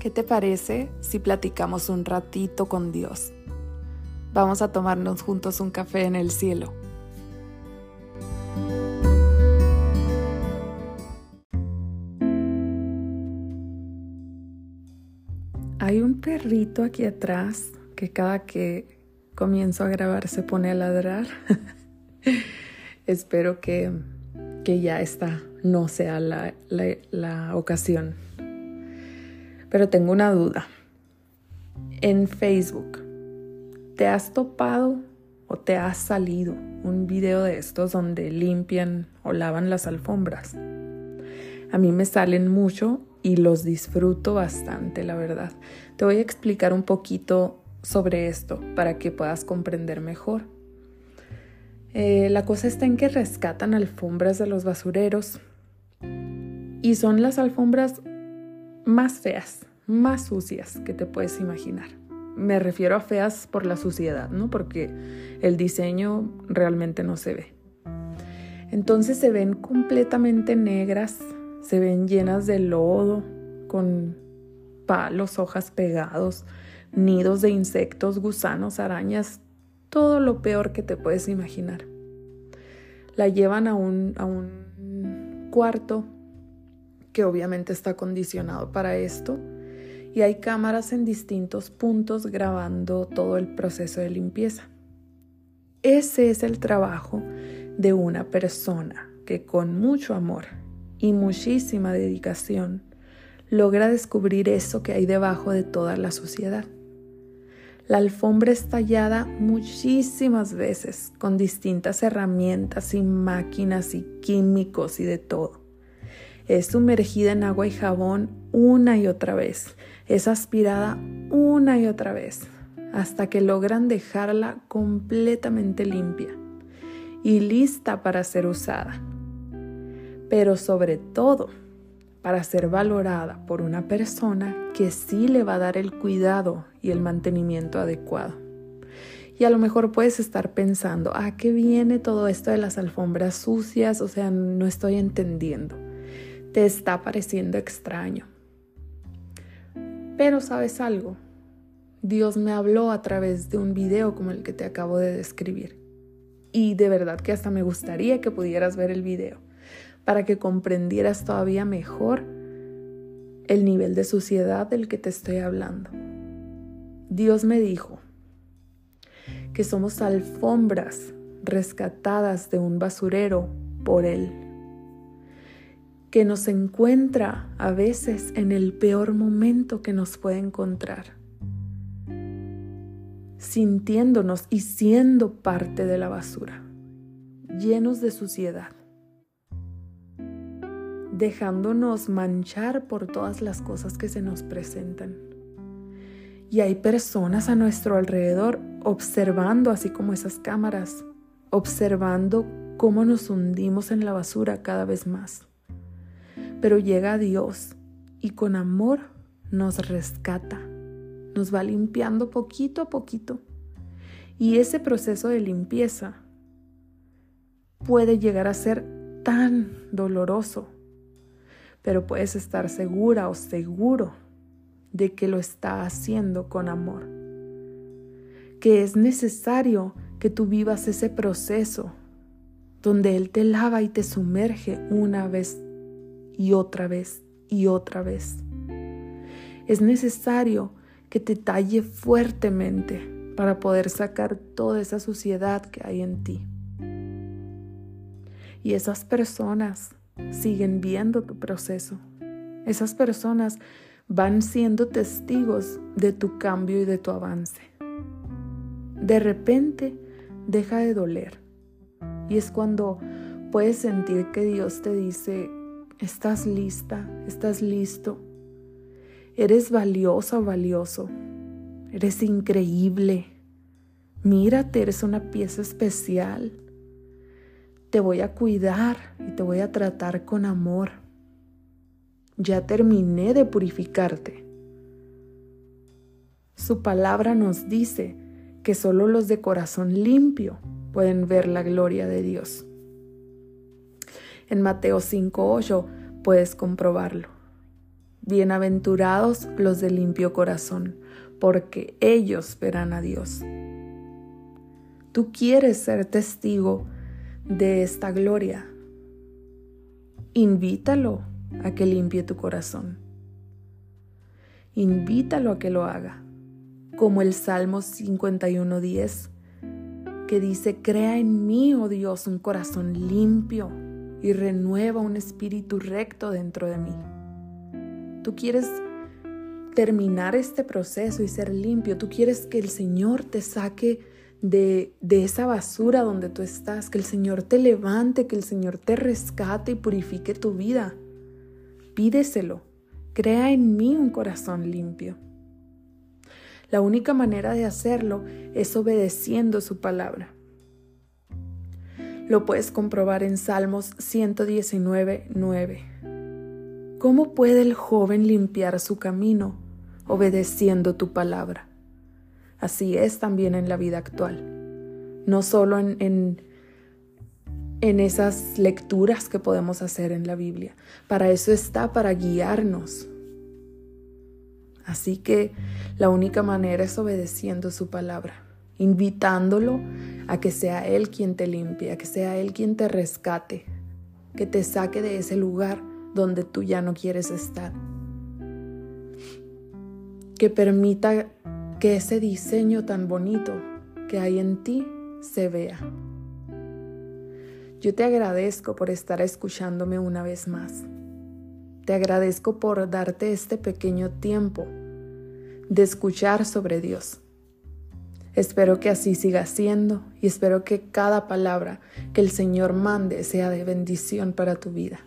¿Qué te parece si platicamos un ratito con Dios? Vamos a tomarnos juntos un café en el cielo. Hay un perrito aquí atrás que cada que comienzo a grabar se pone a ladrar. Espero que, que, ya esta no sea la, la ocasión. Pero tengo una duda. En Facebook, ¿te has topado o te has salido un video de estos donde limpian o lavan las alfombras? A mí me salen mucho y los disfruto bastante, la verdad. Te voy a explicar un poquito sobre esto para que puedas comprender mejor. Eh, la cosa está en que rescatan alfombras de los basureros y son las alfombras más feas, más sucias que te puedes imaginar. Me refiero a feas por la suciedad, ¿no? Porque el diseño realmente no se ve. Entonces se ven completamente negras, se ven llenas de lodo, con palos, hojas pegados, nidos de insectos, gusanos, arañas, todo lo peor que te puedes imaginar. La llevan a un, a un cuarto que obviamente está acondicionado para esto y hay cámaras en distintos puntos grabando todo el proceso de limpieza. Ese es el trabajo de una persona que con mucho amor y muchísima dedicación logra descubrir eso que hay debajo de toda la suciedad. La alfombra es tallada muchísimas veces con distintas herramientas y máquinas y químicos y de todo. Es sumergida en agua y jabón una y otra vez. Es aspirada una y otra vez hasta que logran dejarla completamente limpia y lista para ser usada. Pero sobre todo, para ser valorada por una persona que sí le va a dar el cuidado y el mantenimiento adecuado. Y a lo mejor puedes estar pensando, ¿a qué viene todo esto de las alfombras sucias? O sea, no estoy entendiendo. Te está pareciendo extraño. Pero sabes algo, Dios me habló a través de un video como el que te acabo de describir. Y de verdad que hasta me gustaría que pudieras ver el video para que comprendieras todavía mejor el nivel de suciedad del que te estoy hablando. Dios me dijo que somos alfombras rescatadas de un basurero por Él, que nos encuentra a veces en el peor momento que nos puede encontrar, sintiéndonos y siendo parte de la basura, llenos de suciedad dejándonos manchar por todas las cosas que se nos presentan. Y hay personas a nuestro alrededor observando, así como esas cámaras, observando cómo nos hundimos en la basura cada vez más. Pero llega Dios y con amor nos rescata, nos va limpiando poquito a poquito. Y ese proceso de limpieza puede llegar a ser tan doloroso pero puedes estar segura o seguro de que lo está haciendo con amor. Que es necesario que tú vivas ese proceso donde Él te lava y te sumerge una vez y otra vez y otra vez. Es necesario que te talle fuertemente para poder sacar toda esa suciedad que hay en ti. Y esas personas siguen viendo tu proceso. Esas personas van siendo testigos de tu cambio y de tu avance. De repente deja de doler. Y es cuando puedes sentir que Dios te dice, estás lista, estás listo. Eres valiosa o valioso. Eres increíble. Mírate, eres una pieza especial te voy a cuidar y te voy a tratar con amor. Ya terminé de purificarte. Su palabra nos dice que solo los de corazón limpio pueden ver la gloria de Dios. En Mateo 5.8 puedes comprobarlo. Bienaventurados los de limpio corazón, porque ellos verán a Dios. Tú quieres ser testigo de esta gloria. Invítalo a que limpie tu corazón. Invítalo a que lo haga, como el Salmo 51.10, que dice, crea en mí, oh Dios, un corazón limpio y renueva un espíritu recto dentro de mí. Tú quieres terminar este proceso y ser limpio. Tú quieres que el Señor te saque de, de, esa basura donde tú estás, que el Señor te levante, que el Señor te rescate y purifique tu vida. Pídeselo. Crea en mí un corazón limpio. La única manera de hacerlo es obedeciendo su palabra. Lo puedes comprobar en Salmos 119, 9. ¿Cómo puede el joven limpiar su camino obedeciendo tu palabra? Así es también en la vida actual. No solo en, en, en esas lecturas que podemos hacer en la Biblia. Para eso está, para guiarnos. Así que la única manera es obedeciendo su palabra, invitándolo a que sea Él quien te limpie, a que sea Él quien te rescate, que te saque de ese lugar donde tú ya no quieres estar. Que permita que ese diseño tan bonito que hay en ti se vea. Yo te agradezco por estar escuchándome una vez más. Te agradezco por darte este pequeño tiempo de escuchar sobre Dios. Espero que así siga siendo y espero que cada palabra que el Señor mande sea de bendición para tu vida.